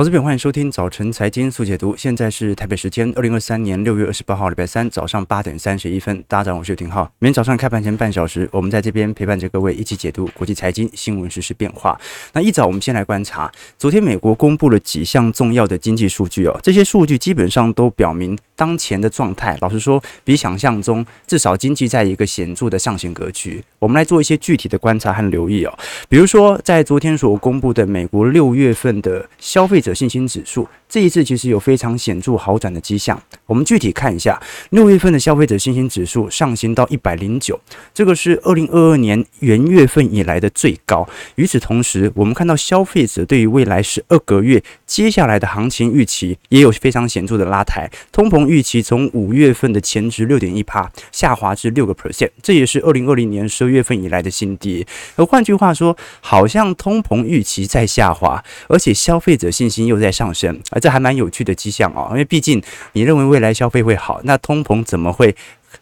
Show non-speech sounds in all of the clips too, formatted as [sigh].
投资朋友，欢迎收听早晨财经速解读。现在是台北时间二零二三年六月二十八号，礼拜三早上八点三十一分。大家好，我是廷浩。每天早上开盘前半小时，我们在这边陪伴着各位一起解读国际财经新闻实、时变化。那一早，我们先来观察，昨天美国公布了几项重要的经济数据哦，这些数据基本上都表明当前的状态，老实说，比想象中至少经济在一个显著的上行格局。我们来做一些具体的观察和留意哦，比如说在昨天所公布的美国六月份的消费者。信心指数这一次其实有非常显著好转的迹象。我们具体看一下，六月份的消费者信心指数上行到一百零九，这个是二零二二年元月份以来的最高。与此同时，我们看到消费者对于未来十二个月接下来的行情预期也有非常显著的拉抬。通膨预期从五月份的前值六点一趴下滑至六个 percent，这也是二零二零年十二月份以来的新低。而换句话说，好像通膨预期在下滑，而且消费者信心。又在上升，而这还蛮有趣的迹象啊，因为毕竟你认为未来消费会好，那通膨怎么会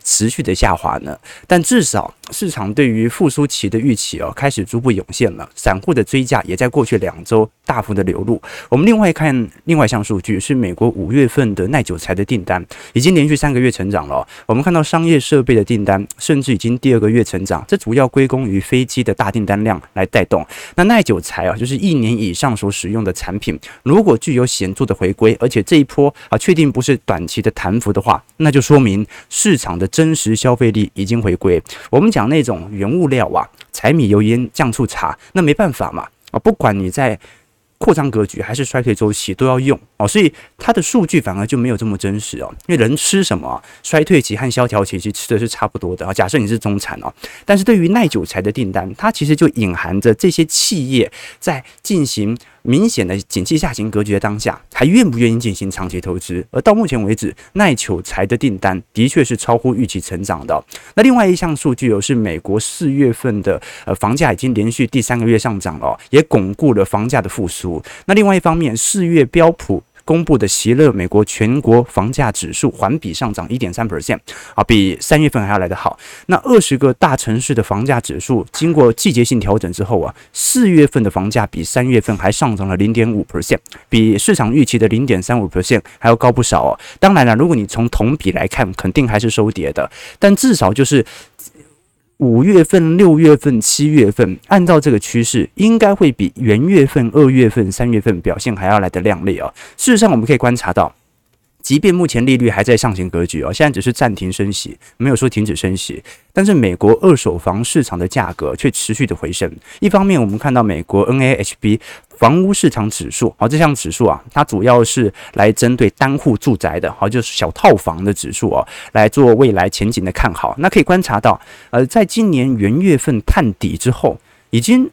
持续的下滑呢？但至少。市场对于复苏期的预期哦，开始逐步涌现了。散户的追价也在过去两周大幅的流入。我们另外看另外一项数据，是美国五月份的耐久材的订单，已经连续三个月成长了。我们看到商业设备的订单，甚至已经第二个月成长，这主要归功于飞机的大订单量来带动。那耐久材啊，就是一年以上所使用的产品，如果具有显著的回归，而且这一波啊确定不是短期的弹幅的话，那就说明市场的真实消费力已经回归。我们讲。那种原物料啊，柴米油盐酱醋茶，那没办法嘛啊！不管你在扩张格局还是衰退周期，都要用哦，所以它的数据反而就没有这么真实哦。因为人吃什么，衰退期和萧条期其实吃的是差不多的啊。假设你是中产哦，但是对于耐久材的订单，它其实就隐含着这些企业在进行。明显的景气下行格局的当下，还愿不愿意进行长期投资？而到目前为止，耐久材的订单的确是超乎预期成长的。那另外一项数据哦，是美国四月份的呃房价已经连续第三个月上涨了，也巩固了房价的复苏。那另外一方面，四月标普。公布的席勒美国全国房价指数环比上涨一点三 percent 啊，比三月份还要来得好。那二十个大城市的房价指数经过季节性调整之后啊，四月份的房价比三月份还上涨了零点五 percent，比市场预期的零点三五 percent 还要高不少哦。当然了，如果你从同比来看，肯定还是收跌的，但至少就是。五月份、六月份、七月份，按照这个趋势，应该会比元月份、二月份、三月份表现还要来的亮丽哦。事实上，我们可以观察到，即便目前利率还在上行格局哦，现在只是暂停升息，没有说停止升息，但是美国二手房市场的价格却持续的回升。一方面，我们看到美国 NAHB。房屋市场指数，好，这项指数啊，它主要是来针对单户住宅的，好，就是小套房的指数哦，来做未来前景的看好。那可以观察到，呃，在今年元月份探底之后，已经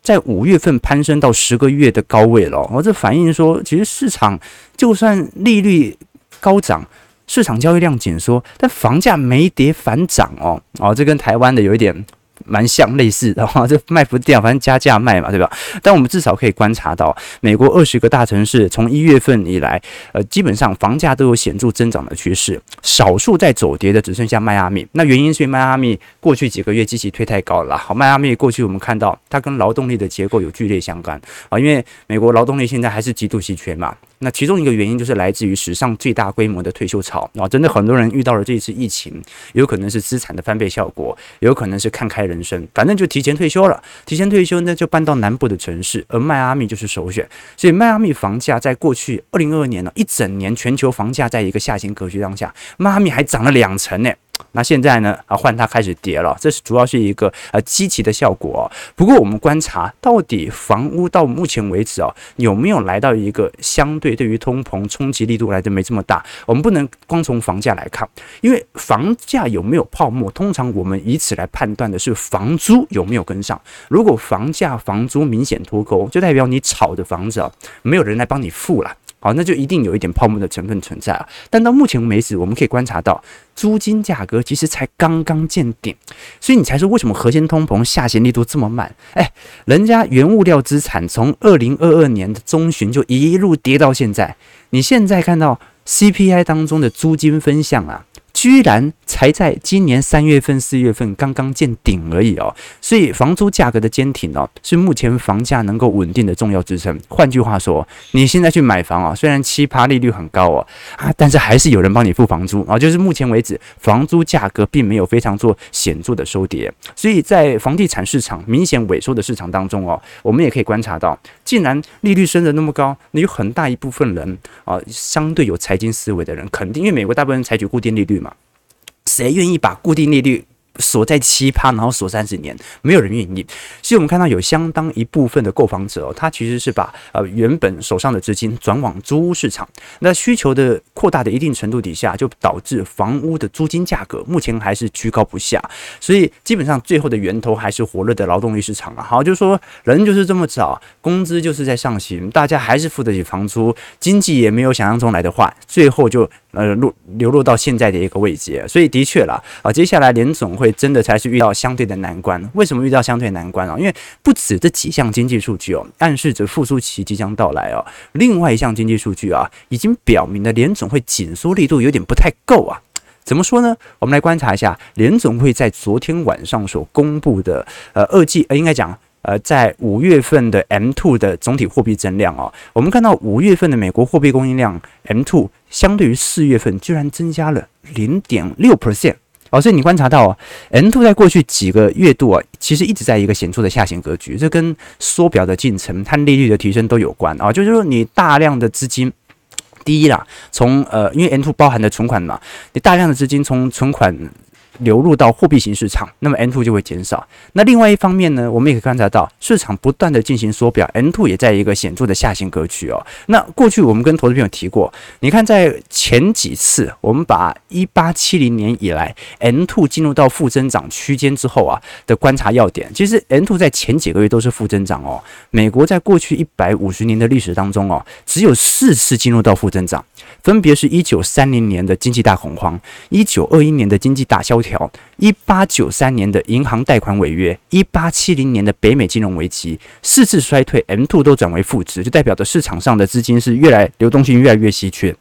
在五月份攀升到十个月的高位了。哦，这反映说，其实市场就算利率高涨，市场交易量紧缩，但房价没跌反涨哦。哦，这跟台湾的有一点。蛮像类似的哈，这卖不掉，反正加价卖嘛，对吧？但我们至少可以观察到，美国二十个大城市从一月份以来，呃，基本上房价都有显著增长的趋势，少数在走跌的只剩下迈阿密。那原因是因为迈阿密过去几个月机器推太高了。好，迈阿密过去我们看到它跟劳动力的结构有剧烈相关啊，因为美国劳动力现在还是极度稀缺嘛。那其中一个原因就是来自于史上最大规模的退休潮啊，真的很多人遇到了这一次疫情，有可能是资产的翻倍效果，有可能是看开人生，反正就提前退休了。提前退休呢，就搬到南部的城市，而迈阿密就是首选。所以迈阿密房价在过去二零二二年呢，一整年全球房价在一个下行格局当下，迈阿密还涨了两成呢。那现在呢？啊，换它开始跌了，这是主要是一个呃积极的效果哦。不过我们观察到底房屋到目前为止啊，有没有来到一个相对对于通膨冲击力度来的没这么大？我们不能光从房价来看，因为房价有没有泡沫，通常我们以此来判断的是房租有没有跟上。如果房价房租明显脱钩，就代表你炒的房子啊，没有人来帮你付了。好，那就一定有一点泡沫的成分存在啊。但到目前为止，我们可以观察到，租金价格其实才刚刚见顶，所以你才说为什么核心通膨下行力度这么慢？[laughs] 哎，人家原物料资产从二零二二年的中旬就一路跌到现在，你现在看到 CPI 当中的租金分项啊。居然才在今年三月份、四月份刚刚见顶而已哦。所以房租价格的坚挺哦，是目前房价能够稳定的重要支撑。换句话说，你现在去买房啊，虽然七趴利率很高哦啊，但是还是有人帮你付房租啊。就是目前为止，房租价格并没有非常做显著的收跌。所以在房地产市场明显萎缩的市场当中哦，我们也可以观察到，既然利率升得那么高，那有很大一部分人啊，相对有财经思维的人，肯定因为美国大部分人采取固定利率嘛，谁愿意把固定利率锁在七趴，然后锁三十年，没有人愿意。所以我们看到有相当一部分的购房者哦，他其实是把呃原本手上的资金转往租屋市场。那需求的扩大的一定程度底下，就导致房屋的租金价格目前还是居高不下。所以基本上最后的源头还是火热的劳动力市场啊。好，就是说人就是这么找，工资就是在上行，大家还是付得起房租，经济也没有想象中来的话，最后就。呃，落流落到现在的一个位置，所以的确啦，啊，接下来联总会真的才是遇到相对的难关。为什么遇到相对难关啊？因为不止这几项经济数据哦，暗示着复苏期即将到来哦。另外一项经济数据啊，已经表明了联总会紧缩力度有点不太够啊。怎么说呢？我们来观察一下联总会在昨天晚上所公布的呃二季，呃，应该讲。呃，在五月份的 M2 的总体货币增量哦，我们看到五月份的美国货币供应量 M2 相对于四月份居然增加了零点六 percent 哦，所以你观察到啊，N two 在过去几个月度啊，其实一直在一个显著的下行格局，这跟缩表的进程它利率的提升都有关啊，就是说你大量的资金，第一啦，从呃，因为 N two 包含的存款嘛，你大量的资金从存款。流入到货币型市场，那么 N two 就会减少。那另外一方面呢，我们也可以观察到市场不断的进行缩表，N two 也在一个显著的下行格局哦。那过去我们跟投资朋友提过，你看在前几次我们把一八七零年以来 N two 进入到负增长区间之后啊的观察要点，其实 N two 在前几个月都是负增长哦。美国在过去一百五十年的历史当中哦，只有四次进入到负增长，分别是一九三零年的经济大恐慌，一九二一年的经济大萧条。条一八九三年的银行贷款违约，一八七零年的北美金融危机，四次衰退 M two 都转为负值，就代表着市场上的资金是越来流动性越来越稀缺。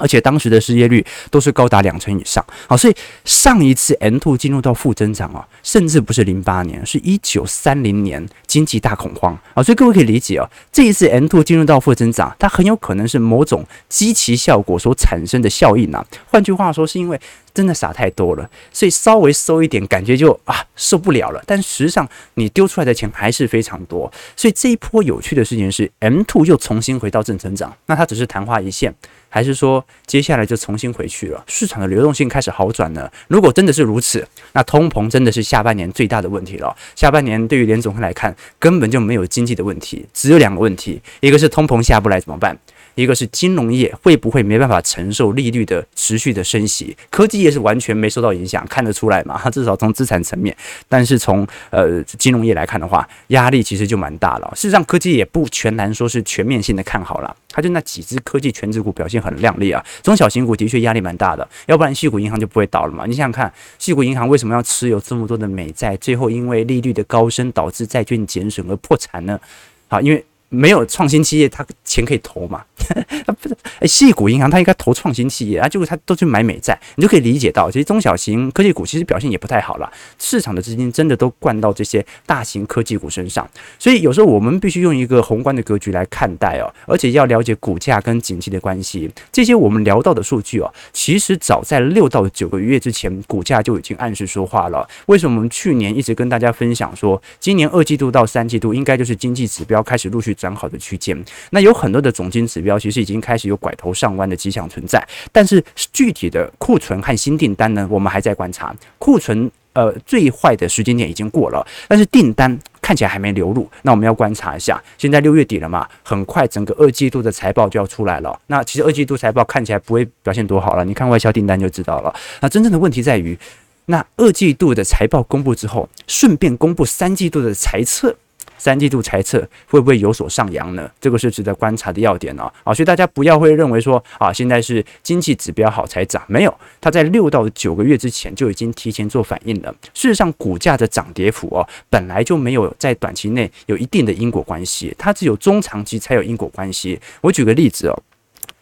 而且当时的失业率都是高达两成以上，好，所以上一次 M2 进入到负增长啊，甚至不是零八年，是一九三零年经济大恐慌啊，所以各位可以理解啊，这一次 M2 进入到负增长，它很有可能是某种积极效果所产生的效应啊。换句话说，是因为真的傻太多了，所以稍微收一点，感觉就啊受不了了。但实际上你丢出来的钱还是非常多，所以这一波有趣的事情是，M two 又重新回到正成长，那它只是昙花一现。还是说接下来就重新回去了？市场的流动性开始好转呢？如果真的是如此，那通膨真的是下半年最大的问题了。下半年对于联总会来看，根本就没有经济的问题，只有两个问题：一个是通膨下不来怎么办？一个是金融业会不会没办法承受利率的持续的升息？科技业是完全没受到影响，看得出来嘛？它 [laughs] 至少从资产层面，但是从呃金融业来看的话，压力其实就蛮大了。事实上，科技也不全然说是全面性的看好了。它就那几只科技权值股表现很亮丽啊，中小型股的确压力蛮大的，要不然矽谷银行就不会倒了嘛。你想想看，矽谷银行为什么要持有这么多的美债，最后因为利率的高升导致债券减损而破产呢？好，因为。没有创新企业，他钱可以投嘛？[laughs] 他不是哎，矽谷银行他应该投创新企业啊，结果他都去买美债，你就可以理解到，其实中小型科技股其实表现也不太好了。市场的资金真的都灌到这些大型科技股身上，所以有时候我们必须用一个宏观的格局来看待哦，而且要了解股价跟景气的关系。这些我们聊到的数据哦，其实早在六到九个月之前，股价就已经暗示说话了。为什么我们去年一直跟大家分享说，今年二季度到三季度应该就是经济指标开始陆续。转好的区间，那有很多的总经指标其实已经开始有拐头上弯的迹象存在，但是具体的库存和新订单呢，我们还在观察。库存呃最坏的时间点已经过了，但是订单看起来还没流入，那我们要观察一下。现在六月底了嘛，很快整个二季度的财报就要出来了。那其实二季度财报看起来不会表现多好了，你看外销订单就知道了。那真正的问题在于，那二季度的财报公布之后，顺便公布三季度的财测。三季度财测会不会有所上扬呢？这个是值得观察的要点哦。啊，所以大家不要会认为说啊，现在是经济指标好才涨，没有，它在六到九个月之前就已经提前做反应了。事实上，股价的涨跌幅哦，本来就没有在短期内有一定的因果关系，它只有中长期才有因果关系。我举个例子哦。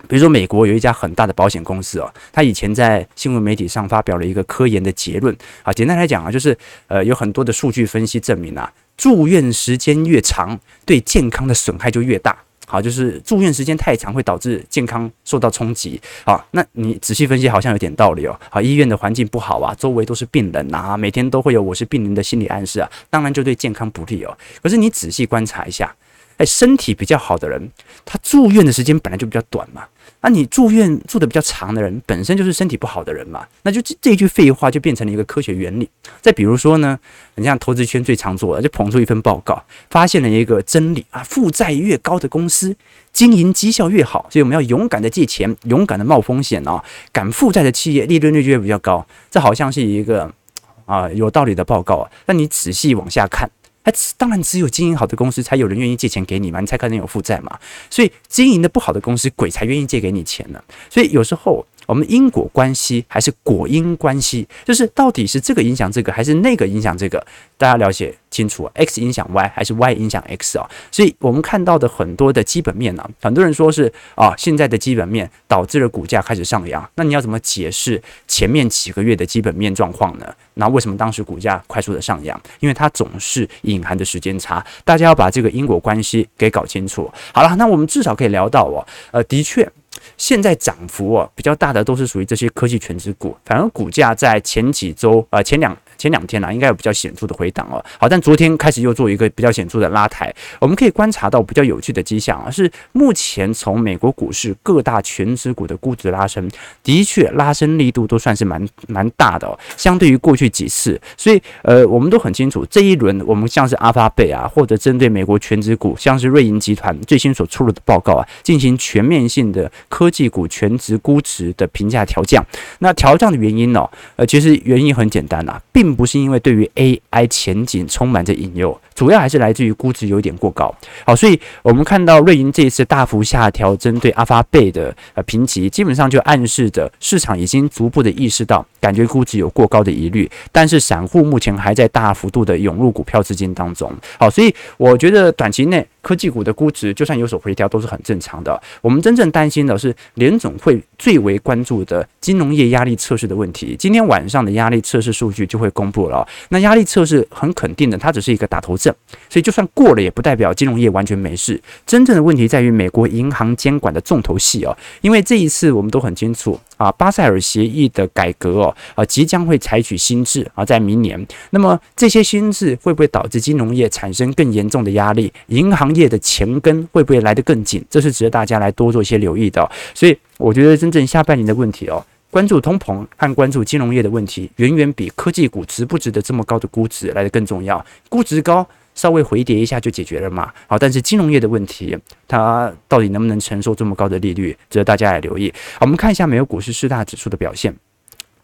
比如说美国有一家很大的保险公司哦，他以前在新闻媒体上发表了一个科研的结论啊，简单来讲啊，就是呃有很多的数据分析证明啊，住院时间越长，对健康的损害就越大。好，就是住院时间太长会导致健康受到冲击。好，那你仔细分析好像有点道理哦。好，医院的环境不好啊，周围都是病人啊，每天都会有我是病人的心理暗示啊，当然就对健康不利哦。可是你仔细观察一下，哎，身体比较好的人，他住院的时间本来就比较短嘛。那你住院住的比较长的人，本身就是身体不好的人嘛，那就这这一句废话就变成了一个科学原理。再比如说呢，你像投资圈最常做的，就捧出一份报告，发现了一个真理啊，负债越高的公司，经营绩效越好，所以我们要勇敢的借钱，勇敢的冒风险啊，敢负债的企业利润率就会比较高。这好像是一个啊有道理的报告啊，但你仔细往下看。当然，只有经营好的公司才有人愿意借钱给你嘛，你才可能有负债嘛。所以，经营的不好的公司，鬼才愿意借给你钱呢。所以，有时候。我们因果关系还是果因关系，就是到底是这个影响这个，还是那个影响这个？大家了解清楚，X 影响 Y 还是 Y 影响 X 啊？所以我们看到的很多的基本面呢、很多人说是啊，现在的基本面导致了股价开始上扬。那你要怎么解释前面几个月的基本面状况呢？那为什么当时股价快速的上扬？因为它总是隐含的时间差，大家要把这个因果关系给搞清楚。好了，那我们至少可以聊到哦，呃，的确。现在涨幅啊比较大的都是属于这些科技权值股，反而股价在前几周啊前两。前两天呢、应该有比较显著的回档哦。好，但昨天开始又做一个比较显著的拉抬。我们可以观察到比较有趣的迹象啊，是目前从美国股市各大全值股的估值拉升，的确拉升力度都算是蛮蛮大的哦。相对于过去几次，所以呃，我们都很清楚，这一轮我们像是阿发贝啊，或者针对美国全值股，像是瑞银集团最新所出炉的报告啊，进行全面性的科技股全值估值的评价调降。那调降的原因呢、呃，其实原因很简单、啊，并并不是因为对于 AI 前景充满着引诱，主要还是来自于估值有点过高。好，所以我们看到瑞银这一次大幅下调针对阿发贝的呃评级，基本上就暗示着市场已经逐步的意识到，感觉估值有过高的疑虑。但是散户目前还在大幅度的涌入股票资金当中。好，所以我觉得短期内科技股的估值就算有所回调都是很正常的。我们真正担心的是联总会最为关注的金融业压力测试的问题。今天晚上的压力测试数据就会。公布了，那压力测试很肯定的，它只是一个打头阵，所以就算过了，也不代表金融业完全没事。真正的问题在于美国银行监管的重头戏哦，因为这一次我们都很清楚啊，巴塞尔协议的改革哦，啊，即将会采取新制啊，在明年。那么这些新制会不会导致金融业产生更严重的压力？银行业的钱根会不会来得更紧？这是值得大家来多做一些留意的。所以我觉得真正下半年的问题哦。关注通膨和关注金融业的问题，远远比科技股值不值得这么高的估值来得更重要。估值高，稍微回跌一下就解决了嘛。好，但是金融业的问题，它到底能不能承受这么高的利率，值得大家来留意。好，我们看一下美国股市四大指数的表现。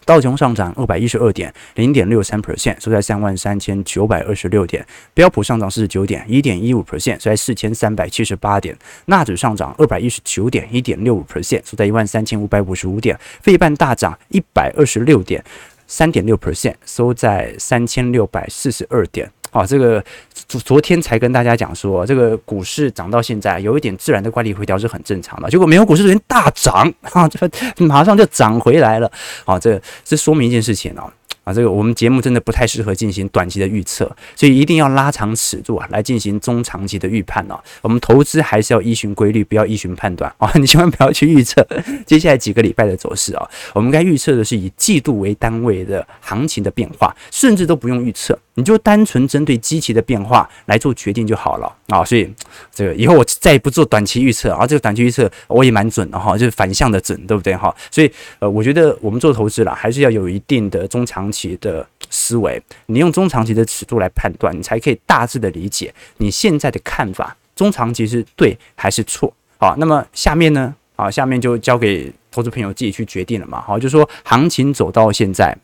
道琼上涨二百一十二点零点六三 percent，收在三万三千九百二十六点。标普上涨四十九点一点一五 percent，收在四千三百七十八点。纳指上涨二百一十九点一点六五 percent，收在一万三千五百五十五点。费半大涨一百二十六点三点六 percent，收在三千六百四十二点。啊，这个昨昨天才跟大家讲说，这个股市涨到现在有一点自然的管理回调是很正常的。结果美国股市昨天大涨，啊，这马上就涨回来了。啊，这这说明一件事情啊。啊，这个我们节目真的不太适合进行短期的预测，所以一定要拉长尺度啊，来进行中长期的预判哦。我们投资还是要依循规律，不要依循判断啊。[laughs] 你千万不要去预测接下来几个礼拜的走势啊。我们该预测的是以季度为单位的行情的变化，甚至都不用预测，你就单纯针对基期的变化来做决定就好了啊。所以这个以后我再也不做短期预测啊。这个短期预测我也蛮准的哈，就是反向的准，对不对哈？所以呃，我觉得我们做投资啦，还是要有一定的中长期的思维，你用中长期的尺度来判断，你才可以大致的理解你现在的看法，中长期是对还是错？好，那么下面呢？啊，下面就交给投资朋友自己去决定了嘛。好，就说行情走到现在，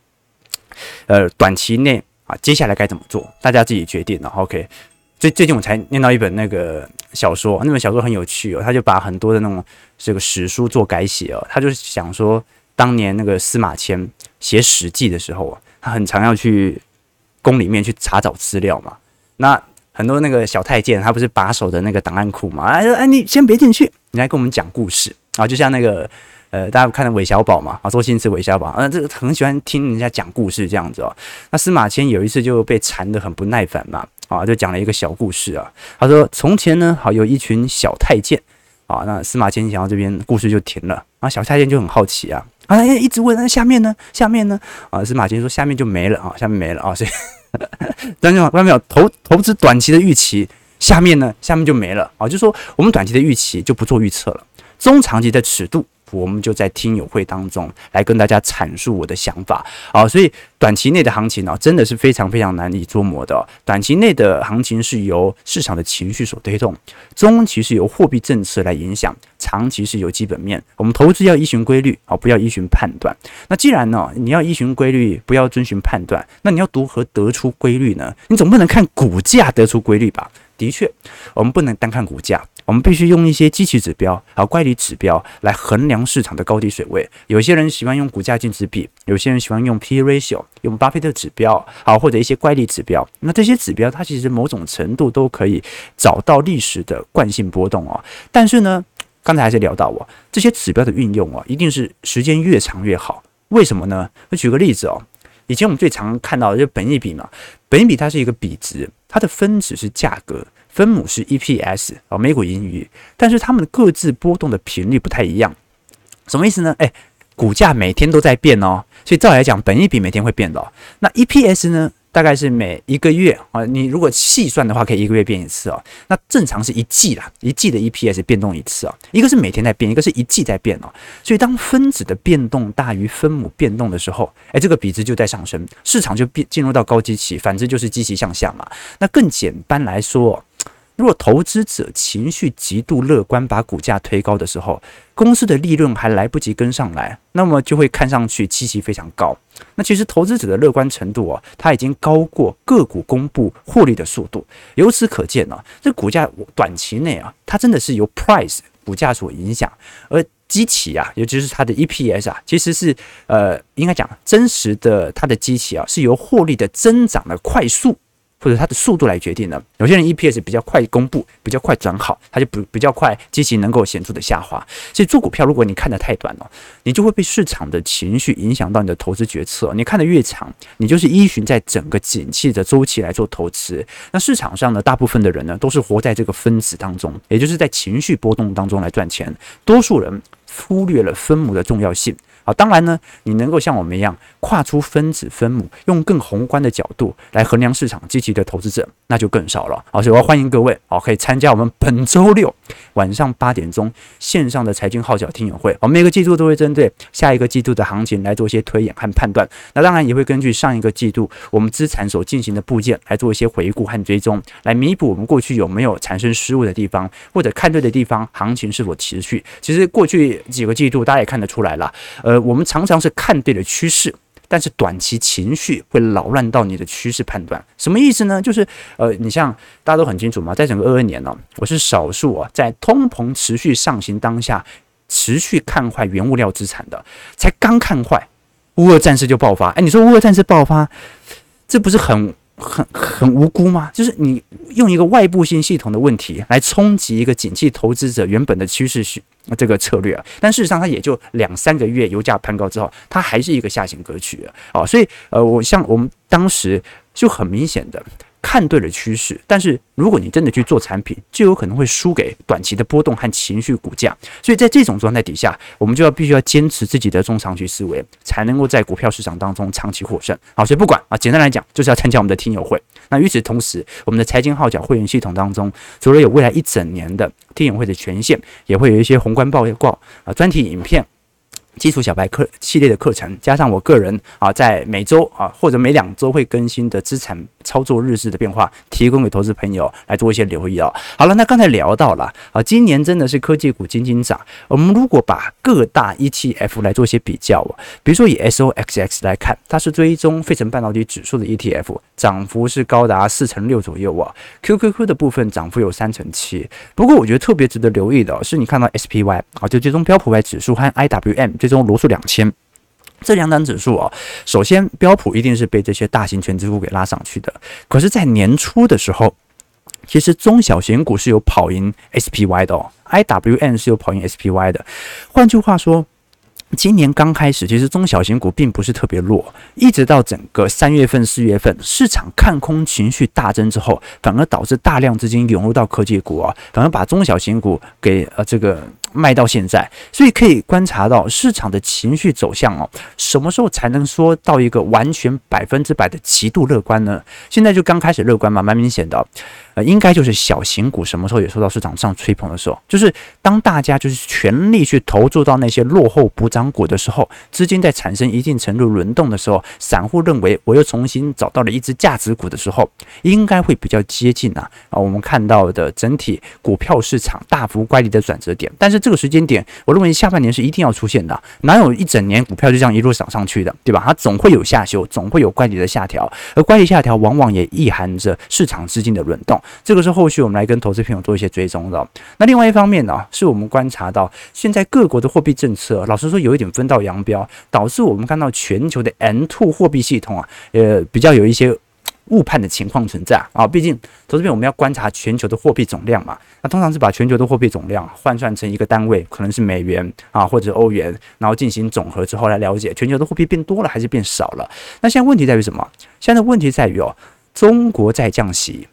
呃，短期内啊，接下来该怎么做，大家自己决定了。OK，最最近我才念到一本那个小说，那本小说很有趣哦，他就把很多的那种这个史书做改写哦，他就是想说。当年那个司马迁写《史记》的时候啊，他很常要去宫里面去查找资料嘛。那很多那个小太监，他不是把守的那个档案库嘛？哎，哎，你先别进去，你来跟我们讲故事啊，就像那个呃，大家看的韦小宝嘛，啊，周星驰韦小宝，啊，这个很喜欢听人家讲故事这样子哦。那司马迁有一次就被缠得很不耐烦嘛，啊，就讲了一个小故事啊。他说从前呢，好有一群小太监，啊，那司马迁讲到这边故事就停了，啊，小太监就很好奇啊，啊，一直问那下面呢，下面呢，啊，司马迁说下面就没了啊，下面没了啊，所以。但是外面有投投资短期的预期，下面呢，下面就没了啊，就说我们短期的预期就不做预测了，中长期的尺度。我们就在听友会当中来跟大家阐述我的想法啊，所以短期内的行情呢，真的是非常非常难以捉摸的。短期内的行情是由市场的情绪所推动，中期是由货币政策来影响，长期是由基本面。我们投资要依循规律啊，不要依循判断。那既然呢，你要依循规律，不要遵循判断，那你要如何得出规律呢？你总不能看股价得出规律吧？的确，我们不能单看股价。我们必须用一些基期指标，还有乖离指标来衡量市场的高低水位。有些人喜欢用股价净值比，有些人喜欢用 P/E ratio，用巴菲特指标，好，或者一些乖离指标。那这些指标它其实某种程度都可以找到历史的惯性波动哦。但是呢，刚才还是聊到哦，这些指标的运用哦，一定是时间越长越好。为什么呢？我举个例子哦，以前我们最常看到的就是本益比嘛，本益比它是一个比值，它的分子是价格。分母是 EPS 啊，每股盈余，但是它们各自波动的频率不太一样，什么意思呢？诶，股价每天都在变哦，所以照来讲，本益比每天会变的哦。那 EPS 呢？大概是每一个月啊，你如果细算的话，可以一个月变一次哦。那正常是一季啦，一季的 EPS 变动一次啊。一个是每天在变，一个是一季在变哦。所以当分子的变动大于分母变动的时候，哎，这个比值就在上升，市场就变进入到高基期，反之就是基期向下嘛。那更简单来说。如果投资者情绪极度乐观，把股价推高的时候，公司的利润还来不及跟上来，那么就会看上去基期非常高。那其实投资者的乐观程度啊，它已经高过个股公布获利的速度。由此可见呢，这股价短期内啊，它真的是由 price 股价所影响，而基期啊，也就是它的 EPS 啊，其实是呃，应该讲真实的它的基期啊，是由获利的增长的快速。或者它的速度来决定的。有些人 EPS 比较快公布，比较快转好，它就不比较快，基期能够显著的下滑。所以做股票，如果你看得太短了，你就会被市场的情绪影响到你的投资决策。你看得越长，你就是依循在整个景气的周期来做投资。那市场上呢，大部分的人呢，都是活在这个分子当中，也就是在情绪波动当中来赚钱。多数人忽略了分母的重要性。好，当然呢，你能够像我们一样跨出分子分母，用更宏观的角度来衡量市场积极的投资者，那就更少了。好，所以我要欢迎各位，好，可以参加我们本周六晚上八点钟线上的财经号角听友会。我们每个季度都会针对下一个季度的行情来做一些推演和判断。那当然也会根据上一个季度我们资产所进行的部件来做一些回顾和追踪，来弥补我们过去有没有产生失误的地方，或者看对的地方，行情是否持续。其实过去几个季度大家也看得出来了。呃，我们常常是看对了趋势，但是短期情绪会扰乱到你的趋势判断。什么意思呢？就是呃，你像大家都很清楚嘛，在整个二二年呢、我是少数啊，在通膨持续上行当下，持续看坏原物料资产的。才刚看坏，乌俄战事就爆发。哎，你说乌俄战事爆发，这不是很？很很无辜吗？就是你用一个外部性系统的问题来冲击一个景气投资者原本的趋势是这个策略啊，但事实上它也就两三个月油价攀高之后，它还是一个下行格局啊，所以呃，我像我们当时就很明显的。看对了趋势，但是如果你真的去做产品，就有可能会输给短期的波动和情绪股价。所以在这种状态底下，我们就要必须要坚持自己的中长期思维，才能够在股票市场当中长期获胜。好，所以不管啊，简单来讲，就是要参加我们的听友会。那与此同时，我们的财经号角会员系统当中，除了有未来一整年的听友会的权限，也会有一些宏观报告啊、专题影片。基础小白课系列的课程，加上我个人啊，在每周啊或者每两周会更新的资产操作日志的变化，提供给投资朋友来做一些留意哦。好了，那刚才聊到了啊，今年真的是科技股金金涨。我们如果把各大 ETF 来做一些比较，比如说以 SOXX 来看，它是追踪费城半导体指数的 ETF，涨幅是高达四成六左右啊。QQQ 的部分涨幅有三成七。不过我觉得特别值得留意的是，你看到 SPY 啊，就最终标普 Y 指数和 IWM 最终罗素两千这两档指数啊，首先标普一定是被这些大型权值股给拉上去的。可是，在年初的时候，其实中小型股是有跑赢 SPY 的哦，IWM 是有跑赢 SPY 的。换句话说，今年刚开始，其实中小型股并不是特别弱，一直到整个三月份、四月份，市场看空情绪大增之后，反而导致大量资金涌入到科技股啊，反而把中小型股给呃这个卖到现在。所以可以观察到市场的情绪走向哦，什么时候才能说到一个完全百分之百的极度乐观呢？现在就刚开始乐观嘛，蛮明显的。呃，应该就是小型股什么时候也受到市场上吹捧的时候，就是当大家就是全力去投注到那些落后补涨股的时候，资金在产生一定程度轮动的时候，散户认为我又重新找到了一只价值股的时候，应该会比较接近啊啊，我们看到的整体股票市场大幅乖离的转折点。但是这个时间点，我认为下半年是一定要出现的，哪有一整年股票就这样一路涨上去的，对吧？它总会有下修，总会有乖离的下调，而乖离下调往往也意含着市场资金的轮动。这个是后续我们来跟投资朋友做一些追踪的。那另外一方面呢，是我们观察到现在各国的货币政策，老实说有一点分道扬镳，导致我们看到全球的 M2 货币系统啊，呃，比较有一些误判的情况存在啊。毕竟投资朋友我们要观察全球的货币总量嘛，那通常是把全球的货币总量换算成一个单位，可能是美元啊或者欧元，然后进行总和之后来了解全球的货币变多了还是变少了。那现在问题在于什么？现在问题在于哦，中国在降息。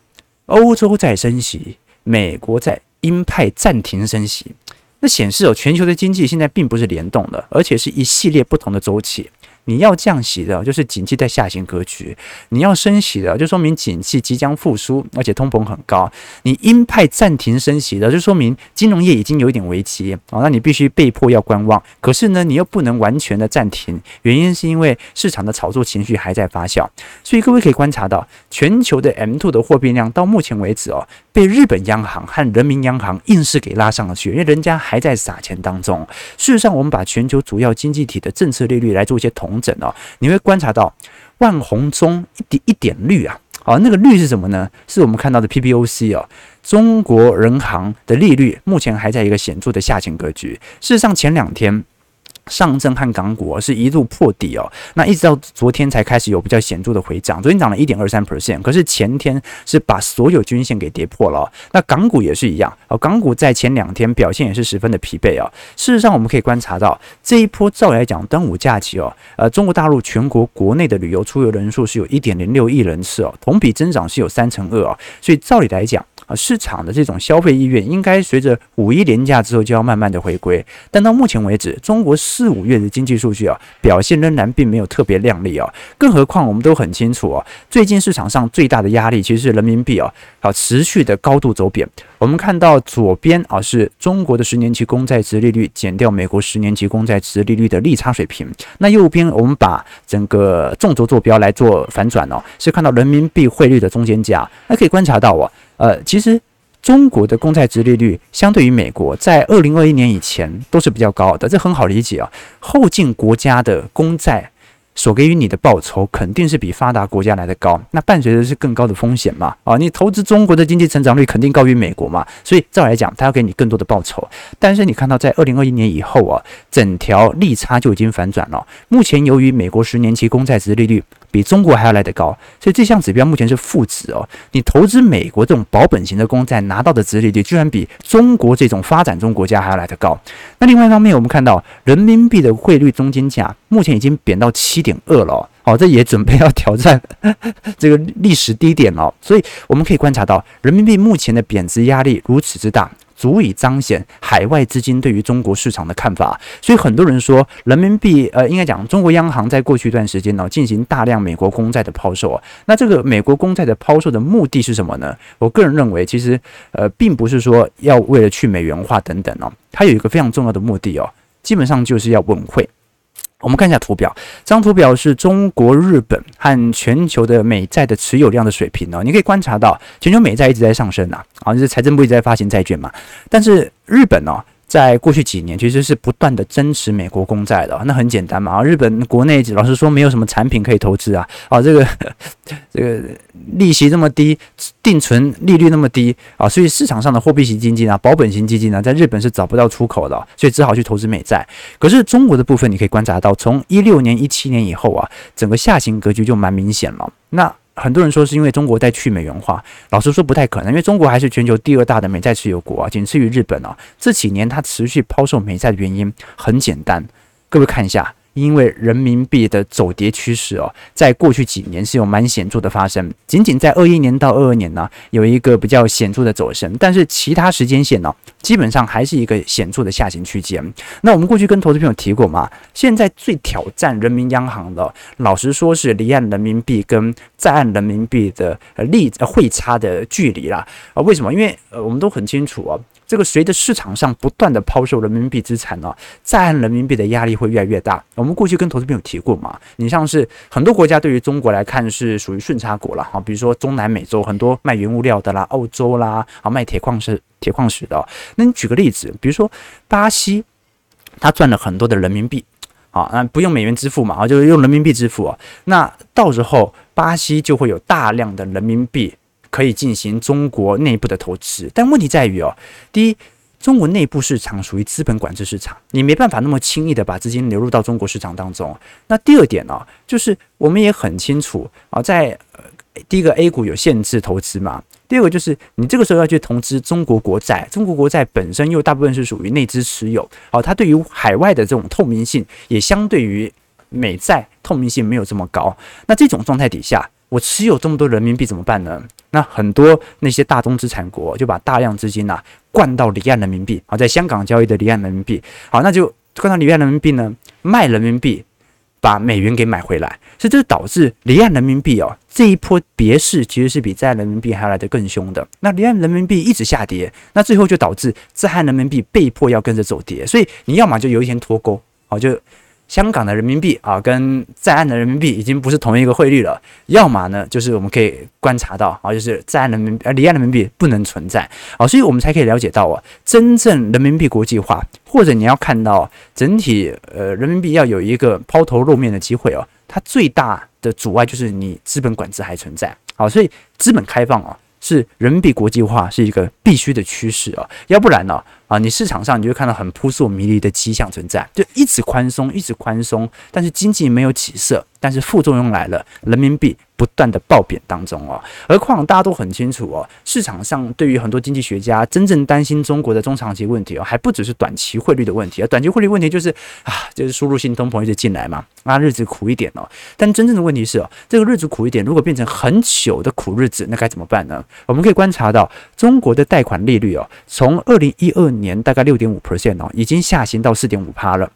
欧洲在升息，美国在鹰派暂停升息，那显示哦，全球的经济现在并不是联动的，而且是一系列不同的周期。你要降息的，就是景气在下行格局；你要升息的，就说明景气即将复苏，而且通膨很高。你鹰派暂停升息的，就说明金融业已经有一点危机啊，那你必须被迫要观望。可是呢，你又不能完全的暂停，原因是因为市场的炒作情绪还在发酵。所以各位可以观察到，全球的 M2 的货币量到目前为止哦，被日本央行和人民央行硬是给拉上了去，因为人家还在撒钱当中。事实上，我们把全球主要经济体的政策利率来做一些统。整哦，你会观察到万红中一点一点绿啊，好，那个绿是什么呢？是我们看到的 PBOC 哦，中国人行的利率目前还在一个显著的下行格局。事实上，前两天。上证和港股是一路破底哦，那一直到昨天才开始有比较显著的回涨。昨天涨了一点二三 percent，可是前天是把所有均线给跌破了。那港股也是一样哦，港股在前两天表现也是十分的疲惫哦。事实上，我们可以观察到这一波照来讲，端午假期哦，呃，中国大陆全国国内的旅游出游人数是有一点零六亿人次哦，同比增长是有三成二哦，所以照理来讲。啊，市场的这种消费意愿应该随着五一连假之后就要慢慢的回归，但到目前为止，中国四五月的经济数据啊，表现仍然并没有特别亮丽啊。更何况我们都很清楚啊，最近市场上最大的压力其实是人民币啊，啊持续的高度走贬。我们看到左边啊是中国的十年期公债值利率减掉美国十年期公债值利率的利差水平，那右边我们把整个纵轴坐标来做反转哦，是看到人民币汇率的中间价，那可以观察到啊。呃，其实中国的公债殖利率相对于美国，在二零二一年以前都是比较高的，这很好理解啊。后进国家的公债所给予你的报酬肯定是比发达国家来的高，那伴随的是更高的风险嘛。啊，你投资中国的经济成长率肯定高于美国嘛，所以照来讲，它要给你更多的报酬。但是你看到在二零二一年以后啊，整条利差就已经反转了。目前由于美国十年期公债殖利率，比中国还要来得高，所以这项指标目前是负值哦。你投资美国这种保本型的公债拿到的殖利率，居然比中国这种发展中国家还要来得高。那另外一方面，我们看到人民币的汇率中间价目前已经贬到七点二了，哦，这也准备要挑战这个历史低点了。所以我们可以观察到，人民币目前的贬值压力如此之大。足以彰显海外资金对于中国市场的看法，所以很多人说人民币，呃，应该讲中国央行在过去一段时间呢进行大量美国公债的抛售。那这个美国公债的抛售的目的是什么呢？我个人认为，其实呃，并不是说要为了去美元化等等哦，它有一个非常重要的目的哦，基本上就是要稳汇。我们看一下图表，这张图表是中国、日本和全球的美债的持有量的水平哦。你可以观察到，全球美债一直在上升呐，啊，就是财政部一直在发行债券嘛。但是日本呢？在过去几年，其实是不断的增持美国公债的。那很简单嘛，啊，日本国内老实说没有什么产品可以投资啊。啊，这个这个利息这么低，定存利率那么低啊，所以市场上的货币型基金啊，保本型基金呢，在日本是找不到出口的，所以只好去投资美债。可是中国的部分，你可以观察到，从一六年、一七年以后啊，整个下行格局就蛮明显了。那很多人说是因为中国在去美元化，老实说不太可能，因为中国还是全球第二大的美债持有国啊，仅次于日本啊。这几年它持续抛售美债的原因很简单，各位看一下。因为人民币的走跌趋势哦，在过去几年是有蛮显著的发生，仅仅在二一年到二二年呢，有一个比较显著的走升，但是其他时间线呢，基本上还是一个显著的下行区间。那我们过去跟投资朋友提过嘛，现在最挑战人民央行的，老实说是离岸人民币跟在岸人民币的呃利汇差的距离啦。啊，为什么？因为呃我们都很清楚哦。这个随着市场上不断的抛售人民币资产呢，在岸人民币的压力会越来越大。我们过去跟投资朋友提过嘛，你像是很多国家对于中国来看是属于顺差国了哈，比如说中南美洲很多卖原物料的啦，澳洲啦啊卖铁矿石、铁矿石的。那你举个例子，比如说巴西，他赚了很多的人民币啊，那不用美元支付嘛啊，就是用人民币支付啊，那到时候巴西就会有大量的人民币。可以进行中国内部的投资，但问题在于哦，第一，中国内部市场属于资本管制市场，你没办法那么轻易的把资金流入到中国市场当中。那第二点呢，就是我们也很清楚啊，在第一个 A 股有限制投资嘛，第二个就是你这个时候要去投资中国国债，中国国债本身又大部分是属于内资持有，好，它对于海外的这种透明性也相对于美债透明性没有这么高。那这种状态底下，我持有这么多人民币怎么办呢？那很多那些大宗资产国就把大量资金呐、啊、灌到离岸人民币，好，在香港交易的离岸人民币，好，那就灌到离岸人民币呢，卖人民币，把美元给买回来，所以这就导致离岸人民币哦这一波跌势其实是比在岸人民币还要来得更凶的。那离岸人民币一直下跌，那最后就导致在岸人民币被迫要跟着走跌，所以你要么就有一天脱钩，好就。香港的人民币啊，跟在岸的人民币已经不是同一个汇率了。要么呢，就是我们可以观察到啊，就是在岸人民呃离岸人民币不能存在啊，所以我们才可以了解到啊，真正人民币国际化，或者你要看到整体呃人民币要有一个抛头露面的机会哦，它最大的阻碍就是你资本管制还存在。好，所以资本开放啊，是人民币国际化是一个必须的趋势啊，要不然呢？啊你市场上你就会看到很扑朔迷离的迹象存在，就一直宽松，一直宽松，但是经济没有起色，但是副作用来了，人民币不断的暴贬当中哦。何况大家都很清楚哦，市场上对于很多经济学家真正担心中国的中长期问题哦，还不只是短期汇率的问题，啊短期汇率问题就是啊，就是输入性通膨一直进来嘛，啊，日子苦一点哦。但真正的问题是哦，这个日子苦一点，如果变成很久的苦日子，那该怎么办呢？我们可以观察到中国的贷款利率哦，从二零一二年大概六点五 percent 哦，已经下行到四点五趴了。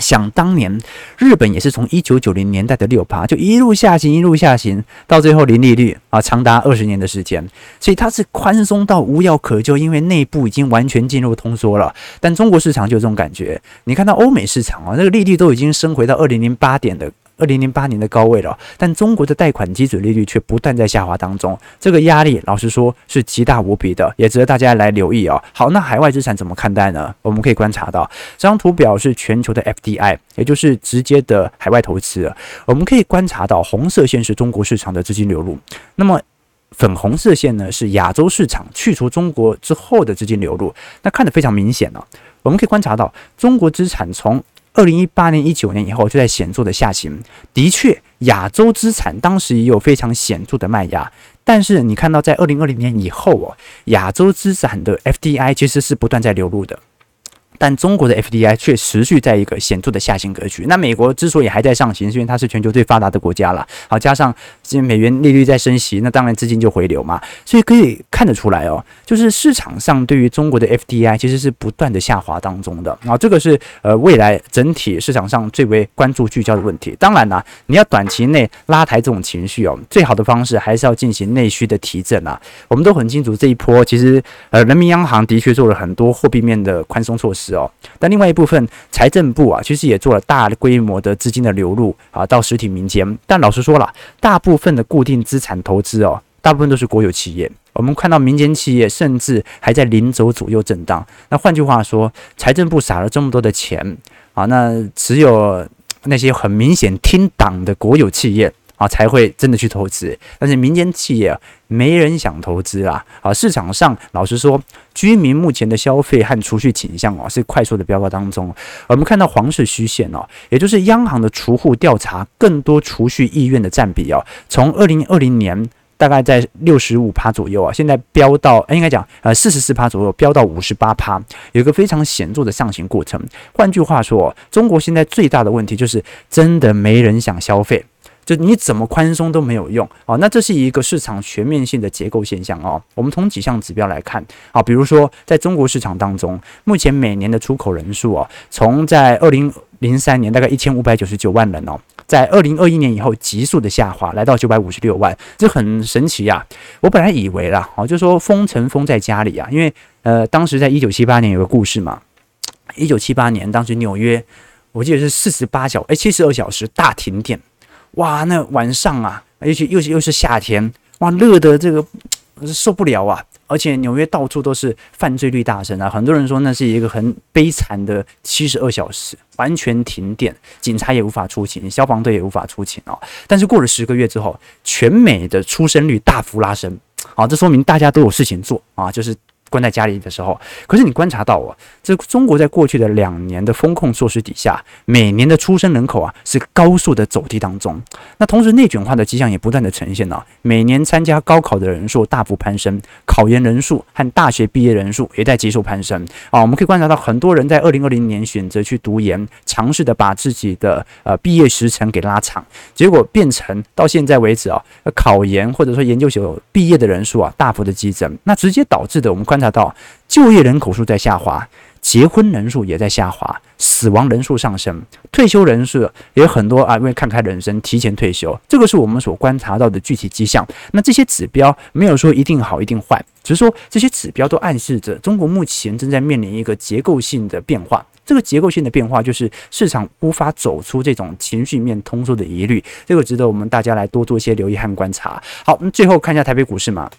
想当年，日本也是从一九九零年代的六趴，就一路下行，一路下行，到最后零利率啊，长达二十年的时间。所以它是宽松到无药可救，因为内部已经完全进入通缩了。但中国市场就有这种感觉，你看到欧美市场啊，那个利率都已经升回到二零零八点的。二零零八年的高位了，但中国的贷款基准利率却不断在下滑当中，这个压力老实说是极大无比的，也值得大家来留意哦。好，那海外资产怎么看待呢？我们可以观察到这张图表是全球的 FDI，也就是直接的海外投资。我们可以观察到红色线是中国市场的资金流入，那么粉红色线呢是亚洲市场去除中国之后的资金流入，那看得非常明显了。我们可以观察到中国资产从二零一八年、一九年以后就在显著的下行。的确，亚洲资产当时也有非常显著的卖压。但是你看到，在二零二零年以后哦，亚洲资产的 FDI 其实是不断在流入的。但中国的 FDI 却持续在一个显著的下行格局。那美国之所以还在上行，是因为它是全球最发达的国家了。好，加上美元利率在升息，那当然资金就回流嘛。所以可以看得出来哦，就是市场上对于中国的 FDI 其实是不断的下滑当中的。啊这个是呃未来整体市场上最为关注聚焦的问题。当然啦，你要短期内拉抬这种情绪哦，最好的方式还是要进行内需的提振啊。我们都很清楚这一波其实呃人民央行的确做了很多货币面的宽松措施。哦，但另外一部分财政部啊，其实也做了大规模的资金的流入啊，到实体民间。但老实说了，大部分的固定资产投资哦，大部分都是国有企业。我们看到民间企业甚至还在零轴左右震荡。那换句话说，财政部撒了这么多的钱啊，那只有那些很明显听党的国有企业啊，才会真的去投资。但是民间企业没人想投资啊，啊，市场上老实说，居民目前的消费和储蓄倾向哦，是快速的飙高当中。我们看到黄色虚线哦，也就是央行的储户调查更多储蓄意愿的占比哦，从二零二零年。大概在六十五趴左右啊，现在飙到，应该讲呃四十四趴左右，飙到五十八趴，有一个非常显著的上行过程。换句话说，中国现在最大的问题就是真的没人想消费，就你怎么宽松都没有用啊。那这是一个市场全面性的结构现象哦。我们从几项指标来看啊，比如说在中国市场当中，目前每年的出口人数哦，从在二零零三年大概一千五百九十九万人哦。在二零二一年以后急速的下滑，来到九百五十六万，这很神奇呀！我本来以为啦，哦，就说封城封在家里啊，因为呃，当时在一九七八年有个故事嘛，一九七八年当时纽约，我记得是四十八小哎七十二小时大停电，哇，那晚上啊，而且又是又是夏天，哇，热的这个 [tsk] 受不了啊！而且纽约到处都是犯罪率大升啊，很多人说那是一个很悲惨的七十二小时，完全停电，警察也无法出勤，消防队也无法出勤啊。但是过了十个月之后，全美的出生率大幅拉升，好，这说明大家都有事情做啊，就是。关在家里的时候，可是你观察到啊，这中国在过去的两年的风控措施底下，每年的出生人口啊是高速的走低当中。那同时内卷化的迹象也不断的呈现啊，每年参加高考的人数大幅攀升，考研人数和大学毕业人数也在急速攀升啊。我们可以观察到，很多人在二零二零年选择去读研，尝试的把自己的呃毕业时程给拉长，结果变成到现在为止啊，考研或者说研究所毕业的人数啊大幅的激增，那直接导致的我们观察。到就业人口数在下滑，结婚人数也在下滑，死亡人数上升，退休人数也有很多啊，因为看开人生提前退休，这个是我们所观察到的具体迹象。那这些指标没有说一定好一定坏，只是说这些指标都暗示着中国目前正在面临一个结构性的变化。这个结构性的变化就是市场无法走出这种情绪面通缩的疑虑，这个值得我们大家来多做一些留意和观察。好，那最后看一下台北股市嘛。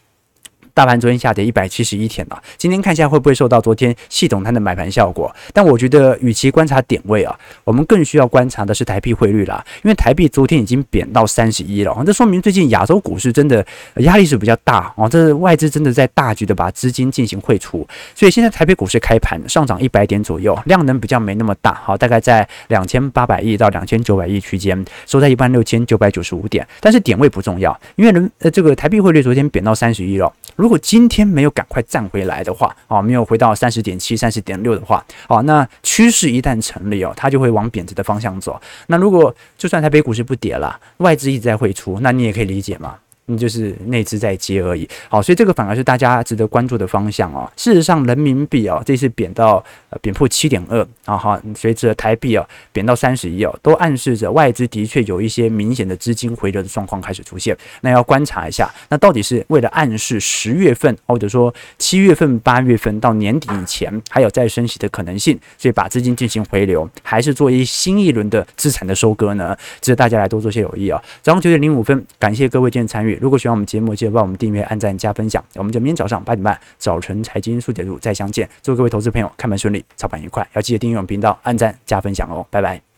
大盘昨天下跌一百七十一点了，今天看一下会不会受到昨天系统摊的买盘效果？但我觉得，与其观察点位啊，我们更需要观察的是台币汇率啦，因为台币昨天已经贬到三十一了，这说明最近亚洲股市真的压力是比较大哦，这外资真的在大举的把资金进行汇出，所以现在台北股市开盘上涨一百点左右，量能比较没那么大，好，大概在两千八百亿到两千九百亿区间，收在一万六千九百九十五点，但是点位不重要，因为人呃这个台币汇率昨天贬到三十一了。如果今天没有赶快站回来的话，啊，没有回到三十点七、三十点六的话，啊，那趋势一旦成立哦，它就会往贬值的方向走。那如果就算台北股市不跌了，外资一直在汇出，那你也可以理解嘛。你就是内资在接而已，好，所以这个反而是大家值得关注的方向哦。事实上，人民币哦，这次贬到呃贬破七点二啊，哈，随着台币哦贬到三十一哦，都暗示着外资的确有一些明显的资金回流的状况开始出现。那要观察一下，那到底是为了暗示十月份或者说七月份、八月份到年底以前还有再升息的可能性，所以把资金进行回流，还是做一新一轮的资产的收割呢？值得大家来多做些留意啊。早上九点零五分，感谢各位今天参与。如果喜欢我们节目，记得帮我们订阅、按赞、加分享。我们就明天早上八点半早晨财经速解读再相见。祝各位投资朋友开盘顺利，操盘愉快。要记得订阅我们频道、按赞、加分享哦。拜拜。